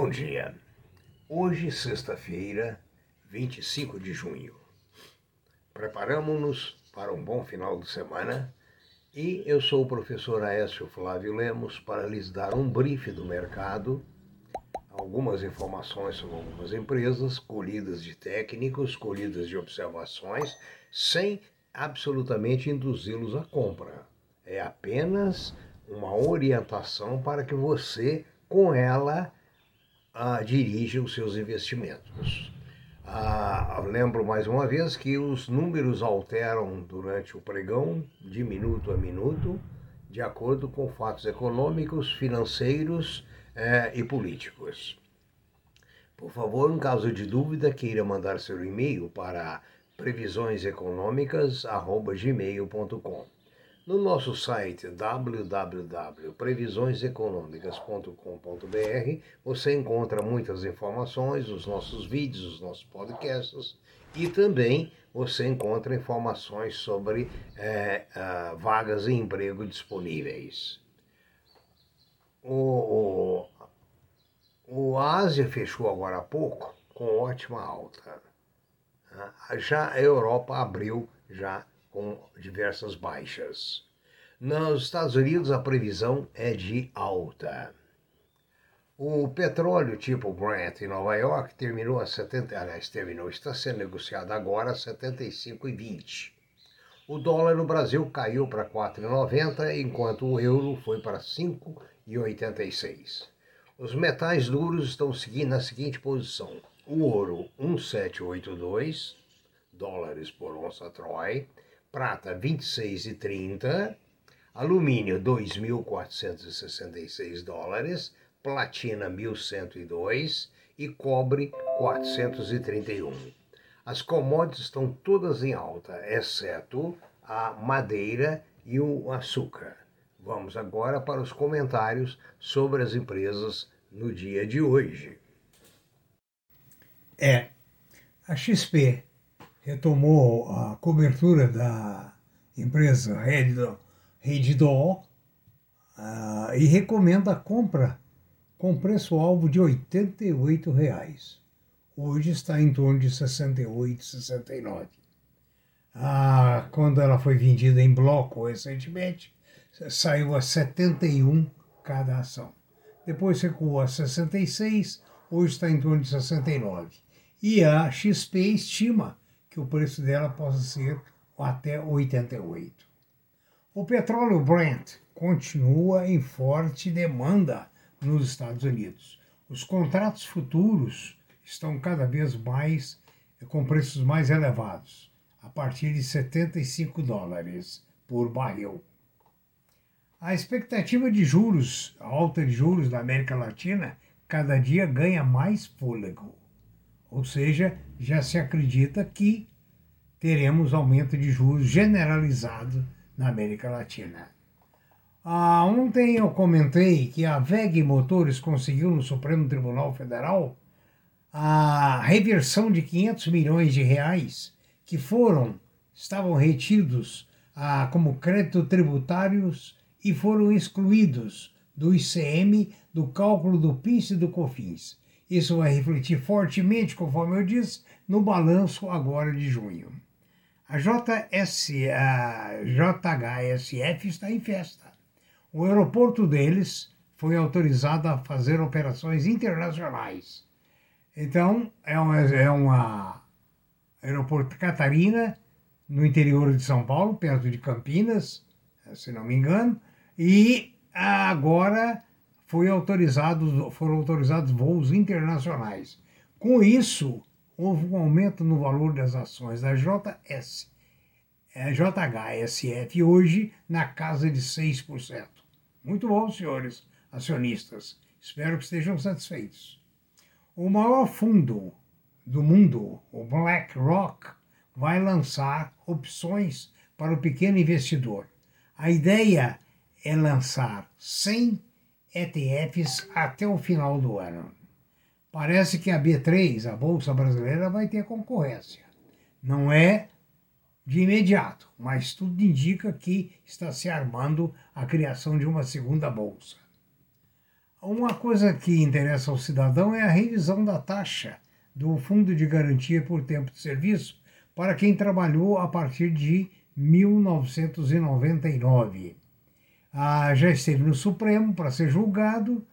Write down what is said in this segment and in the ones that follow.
Bom dia. Hoje, sexta-feira, 25 de junho. Preparamos-nos para um bom final de semana e eu sou o professor Aécio Flávio Lemos para lhes dar um brief do mercado, algumas informações sobre algumas empresas, colhidas de técnicos, colhidas de observações, sem absolutamente induzi-los à compra. É apenas uma orientação para que você, com ela, ah, dirija os seus investimentos. Ah, lembro mais uma vez que os números alteram durante o pregão, de minuto a minuto, de acordo com fatos econômicos, financeiros eh, e políticos. Por favor, em caso de dúvida, queira mandar seu e-mail para previsioneseconômicas.gmail.com. No nosso site www.previsioneseconomicas.com.br você encontra muitas informações, os nossos vídeos, os nossos podcasts e também você encontra informações sobre é, uh, vagas de emprego disponíveis. O, o, o Ásia fechou agora há pouco com ótima alta. Já a Europa abriu já com diversas baixas. Nos Estados Unidos, a previsão é de alta. O petróleo tipo Brent em Nova York terminou a 70, aliás, terminou, está sendo negociado agora a 75,20. O dólar no Brasil caiu para 4,90, enquanto o euro foi para 5,86. Os metais duros estão seguindo na seguinte posição: o ouro 1782 dólares por onça Troy, prata 26,30, alumínio 2.466 dólares, platina 1.102 e cobre 431. As commodities estão todas em alta, exceto a madeira e o açúcar. Vamos agora para os comentários sobre as empresas no dia de hoje. É, a XP retomou a cobertura da empresa Reddor uh, e recomenda a compra com preço-alvo de 88 reais. Hoje está em torno de R$ 68, 69. Ah, quando ela foi vendida em bloco recentemente, saiu a 71 cada ação. Depois recuou a 66, hoje está em torno de 69. E a XP estima que o preço dela possa ser até 88. O petróleo Brent continua em forte demanda nos Estados Unidos. Os contratos futuros estão cada vez mais com preços mais elevados, a partir de 75 dólares por barril. A expectativa de juros, a alta de juros da América Latina, cada dia ganha mais fôlego. Ou seja, já se acredita que teremos aumento de juros generalizado na América Latina. Ah, ontem eu comentei que a VEG Motores conseguiu no Supremo Tribunal Federal a reversão de 500 milhões de reais que foram, estavam retidos ah, como crédito tributários e foram excluídos do ICM, do cálculo do PIS e do COFINS. Isso vai refletir fortemente, conforme eu disse, no balanço agora de junho. A, JS, a JHSF está em festa. O aeroporto deles foi autorizado a fazer operações internacionais. Então, é uma, é uma aeroporto Catarina, no interior de São Paulo, perto de Campinas, se não me engano, e agora foi autorizado, foram autorizados voos internacionais. Com isso, houve um aumento no valor das ações da JS, é, JHSF hoje na casa de 6%. Muito bom, senhores acionistas. Espero que estejam satisfeitos. O maior fundo do mundo, o BlackRock, vai lançar opções para o pequeno investidor. A ideia é lançar 100 ETFs até o final do ano. Parece que a B3, a Bolsa Brasileira, vai ter concorrência. Não é de imediato, mas tudo indica que está se armando a criação de uma segunda bolsa. Uma coisa que interessa ao cidadão é a revisão da taxa do Fundo de Garantia por Tempo de Serviço para quem trabalhou a partir de 1999. Ah, já esteve no Supremo para ser julgado,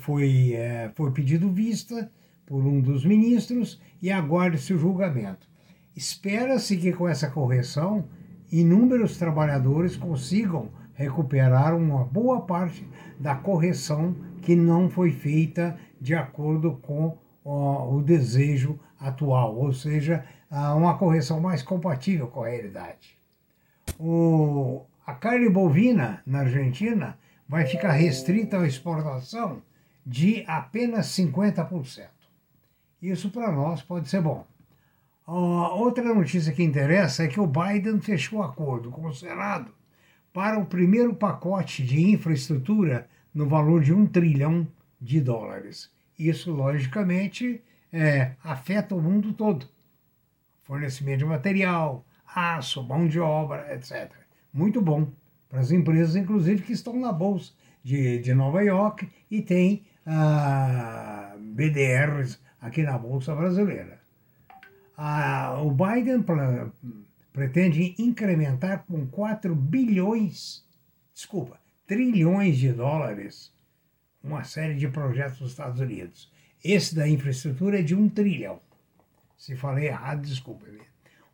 foi, é, foi pedido vista por um dos ministros e aguarde-se o julgamento. Espera-se que com essa correção, inúmeros trabalhadores consigam recuperar uma boa parte da correção que não foi feita de acordo com ó, o desejo atual, ou seja, uma correção mais compatível com a realidade. O, a carne bovina na Argentina vai ficar restrita à exportação de apenas 50%. Isso para nós pode ser bom. outra notícia que interessa é que o Biden fechou acordo com o Senado para o primeiro pacote de infraestrutura no valor de um trilhão de dólares. Isso, logicamente, é, afeta o mundo todo. Fornecimento de material, aço, mão de obra, etc. Muito bom para as empresas, inclusive, que estão na Bolsa de, de Nova York e tem ah, BDRs aqui na Bolsa Brasileira. Ah, o Biden pretende incrementar com 4 bilhões, desculpa, trilhões de dólares uma série de projetos dos Estados Unidos. Esse da infraestrutura é de um trilhão. Se falei errado, desculpe-me.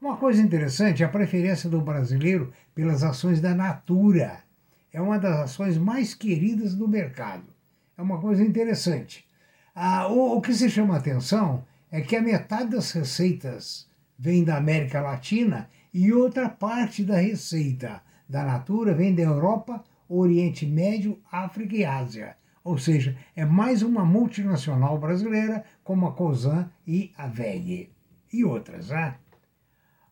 Uma coisa interessante é a preferência do brasileiro pelas ações da Natura. É uma das ações mais queridas do mercado. É uma coisa interessante. Ah, o, o que se chama atenção é que a metade das receitas vem da América Latina e outra parte da receita da Natura vem da Europa, Oriente Médio, África e Ásia. Ou seja, é mais uma multinacional brasileira como a Cosan e a VEG. E outras, né?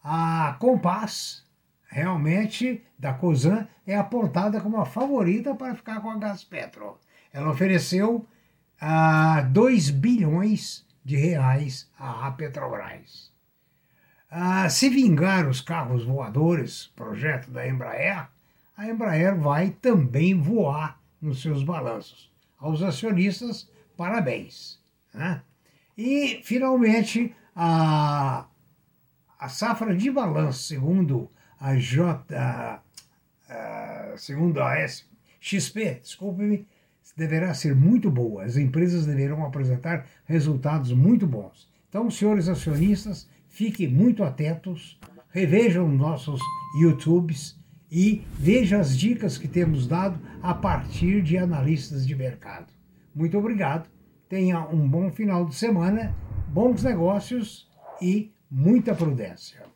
A Compass, realmente, da Cosan, é apontada como a favorita para ficar com a Gaspetro. Ela ofereceu ah, 2 bilhões de reais à Petrobras. Ah, se vingar os carros voadores, projeto da Embraer, a Embraer vai também voar nos seus balanços. Aos acionistas, parabéns. Né? E, finalmente, a, a safra de balanço, segundo a J, a, a, segundo a XP, desculpe-me, deverá ser muito boa. As empresas deverão apresentar resultados muito bons. Então, senhores acionistas, Fiquem muito atentos, revejam nossos YouTubes e vejam as dicas que temos dado a partir de analistas de mercado. Muito obrigado, tenha um bom final de semana, bons negócios e muita prudência.